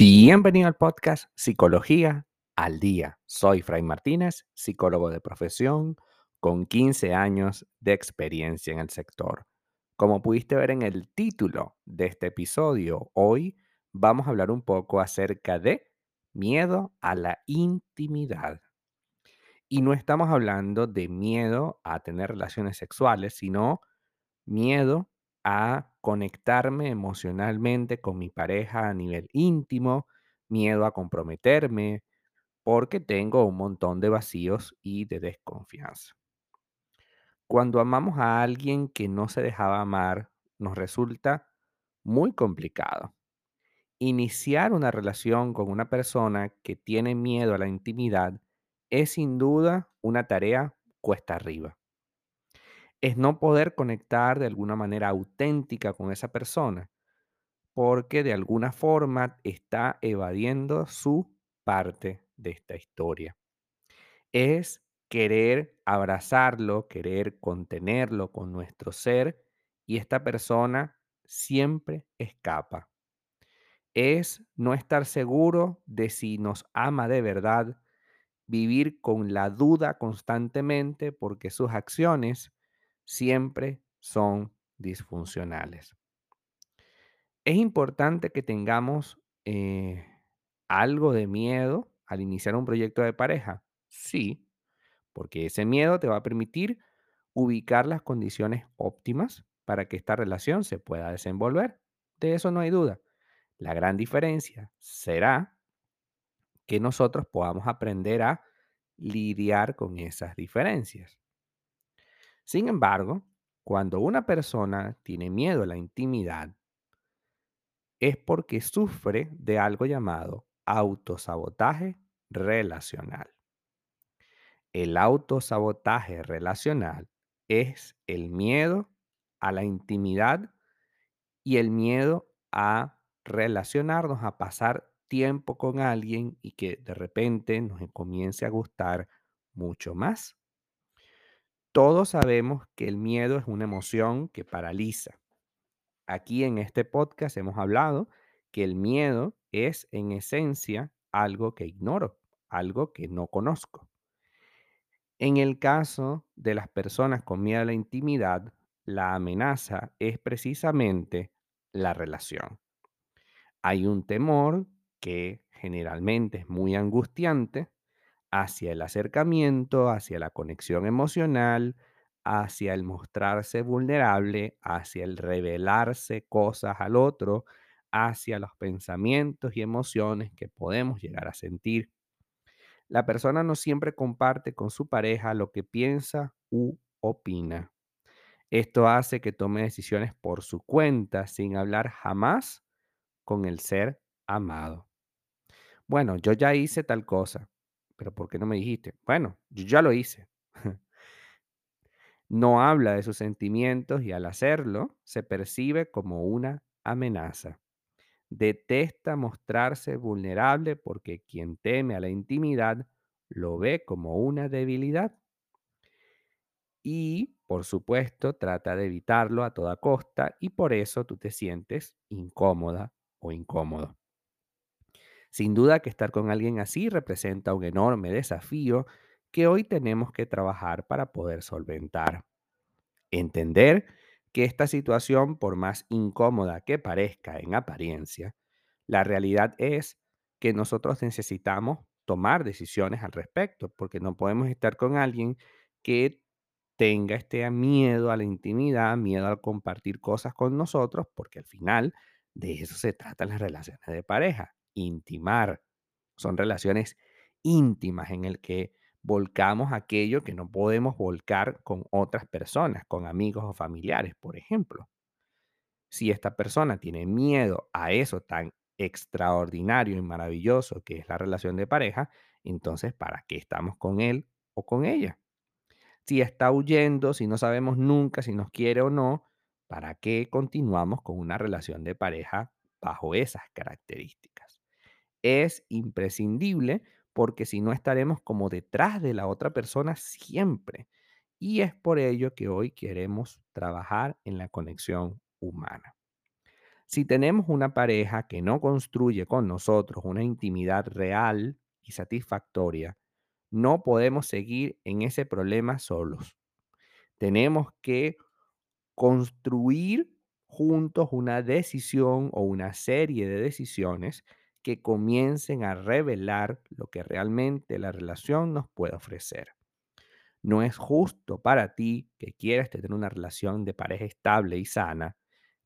Bienvenido al podcast Psicología al Día. Soy Fray Martínez, psicólogo de profesión con 15 años de experiencia en el sector. Como pudiste ver en el título de este episodio, hoy vamos a hablar un poco acerca de miedo a la intimidad. Y no estamos hablando de miedo a tener relaciones sexuales, sino miedo a conectarme emocionalmente con mi pareja a nivel íntimo, miedo a comprometerme, porque tengo un montón de vacíos y de desconfianza. Cuando amamos a alguien que no se dejaba amar, nos resulta muy complicado. Iniciar una relación con una persona que tiene miedo a la intimidad es sin duda una tarea cuesta arriba es no poder conectar de alguna manera auténtica con esa persona, porque de alguna forma está evadiendo su parte de esta historia. Es querer abrazarlo, querer contenerlo con nuestro ser y esta persona siempre escapa. Es no estar seguro de si nos ama de verdad, vivir con la duda constantemente porque sus acciones siempre son disfuncionales. Es importante que tengamos eh, algo de miedo al iniciar un proyecto de pareja. Sí, porque ese miedo te va a permitir ubicar las condiciones óptimas para que esta relación se pueda desenvolver. De eso no hay duda. La gran diferencia será que nosotros podamos aprender a lidiar con esas diferencias. Sin embargo, cuando una persona tiene miedo a la intimidad, es porque sufre de algo llamado autosabotaje relacional. El autosabotaje relacional es el miedo a la intimidad y el miedo a relacionarnos, a pasar tiempo con alguien y que de repente nos comience a gustar mucho más. Todos sabemos que el miedo es una emoción que paraliza. Aquí en este podcast hemos hablado que el miedo es en esencia algo que ignoro, algo que no conozco. En el caso de las personas con miedo a la intimidad, la amenaza es precisamente la relación. Hay un temor que generalmente es muy angustiante hacia el acercamiento, hacia la conexión emocional, hacia el mostrarse vulnerable, hacia el revelarse cosas al otro, hacia los pensamientos y emociones que podemos llegar a sentir. La persona no siempre comparte con su pareja lo que piensa u opina. Esto hace que tome decisiones por su cuenta sin hablar jamás con el ser amado. Bueno, yo ya hice tal cosa pero ¿por qué no me dijiste? Bueno, yo ya lo hice. no habla de sus sentimientos y al hacerlo se percibe como una amenaza. Detesta mostrarse vulnerable porque quien teme a la intimidad lo ve como una debilidad. Y, por supuesto, trata de evitarlo a toda costa y por eso tú te sientes incómoda o incómodo. Sin duda que estar con alguien así representa un enorme desafío que hoy tenemos que trabajar para poder solventar. Entender que esta situación, por más incómoda que parezca en apariencia, la realidad es que nosotros necesitamos tomar decisiones al respecto, porque no podemos estar con alguien que tenga este miedo a la intimidad, miedo a compartir cosas con nosotros, porque al final de eso se tratan las relaciones de pareja intimar. Son relaciones íntimas en el que volcamos aquello que no podemos volcar con otras personas, con amigos o familiares, por ejemplo. Si esta persona tiene miedo a eso tan extraordinario y maravilloso que es la relación de pareja, entonces ¿para qué estamos con él o con ella? Si está huyendo, si no sabemos nunca si nos quiere o no, ¿para qué continuamos con una relación de pareja bajo esas características? Es imprescindible porque si no estaremos como detrás de la otra persona siempre. Y es por ello que hoy queremos trabajar en la conexión humana. Si tenemos una pareja que no construye con nosotros una intimidad real y satisfactoria, no podemos seguir en ese problema solos. Tenemos que construir juntos una decisión o una serie de decisiones que comiencen a revelar lo que realmente la relación nos puede ofrecer. No es justo para ti que quieras tener una relación de pareja estable y sana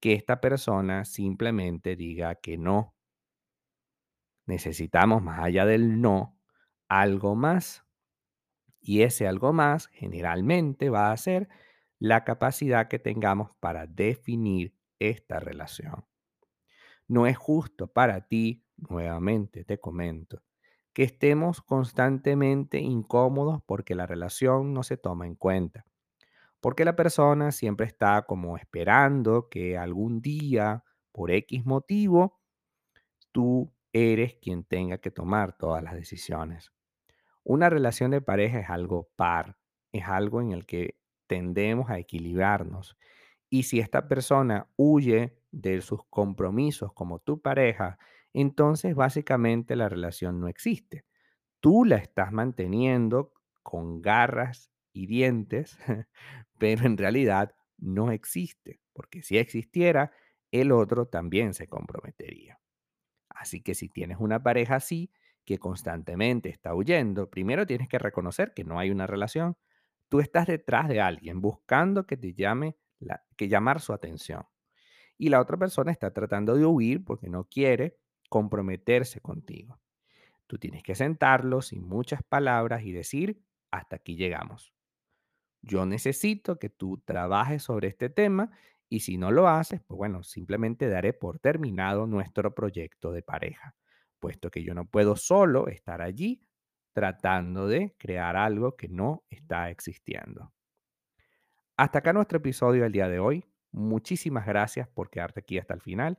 que esta persona simplemente diga que no. Necesitamos, más allá del no, algo más. Y ese algo más generalmente va a ser la capacidad que tengamos para definir esta relación. No es justo para ti, nuevamente te comento, que estemos constantemente incómodos porque la relación no se toma en cuenta. Porque la persona siempre está como esperando que algún día, por X motivo, tú eres quien tenga que tomar todas las decisiones. Una relación de pareja es algo par, es algo en el que tendemos a equilibrarnos. Y si esta persona huye de sus compromisos como tu pareja, entonces básicamente la relación no existe. Tú la estás manteniendo con garras y dientes, pero en realidad no existe, porque si existiera, el otro también se comprometería. Así que si tienes una pareja así, que constantemente está huyendo, primero tienes que reconocer que no hay una relación. Tú estás detrás de alguien buscando que te llame, la, que llamar su atención. Y la otra persona está tratando de huir porque no quiere comprometerse contigo. Tú tienes que sentarlo sin muchas palabras y decir, hasta aquí llegamos. Yo necesito que tú trabajes sobre este tema y si no lo haces, pues bueno, simplemente daré por terminado nuestro proyecto de pareja, puesto que yo no puedo solo estar allí tratando de crear algo que no está existiendo. Hasta acá nuestro episodio del día de hoy. Muchísimas gracias por quedarte aquí hasta el final.